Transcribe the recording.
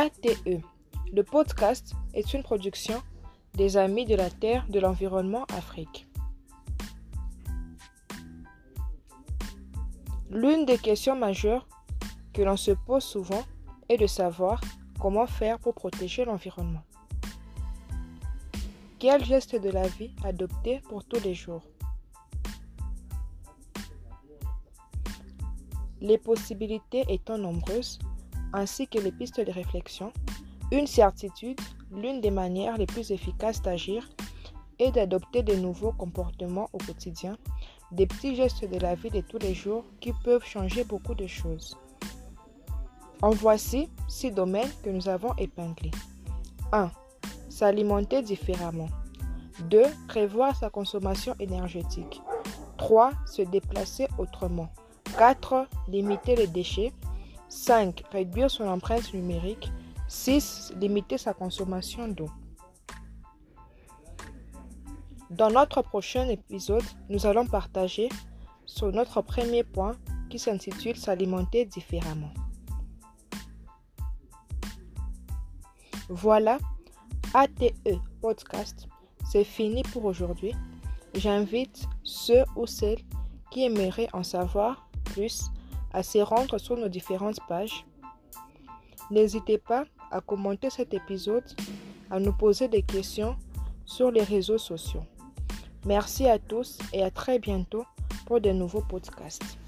ATE. Le podcast est une production des Amis de la Terre de l'Environnement Afrique. L'une des questions majeures que l'on se pose souvent est de savoir comment faire pour protéger l'environnement. Quel geste de la vie adopter pour tous les jours? Les possibilités étant nombreuses, ainsi que les pistes de réflexion, une certitude, l'une des manières les plus efficaces d'agir est d'adopter de nouveaux comportements au quotidien, des petits gestes de la vie de tous les jours qui peuvent changer beaucoup de choses. En voici six domaines que nous avons épinglés. 1. S'alimenter différemment. 2. Prévoir sa consommation énergétique. 3. Se déplacer autrement. 4. Limiter les déchets. 5. Réduire son empreinte numérique. 6. Limiter sa consommation d'eau. Dans notre prochain épisode, nous allons partager sur notre premier point qui s'intitule S'alimenter différemment. Voilà, ATE Podcast, c'est fini pour aujourd'hui. J'invite ceux ou celles qui aimeraient en savoir plus à se rendre sur nos différentes pages. N'hésitez pas à commenter cet épisode, à nous poser des questions sur les réseaux sociaux. Merci à tous et à très bientôt pour de nouveaux podcasts.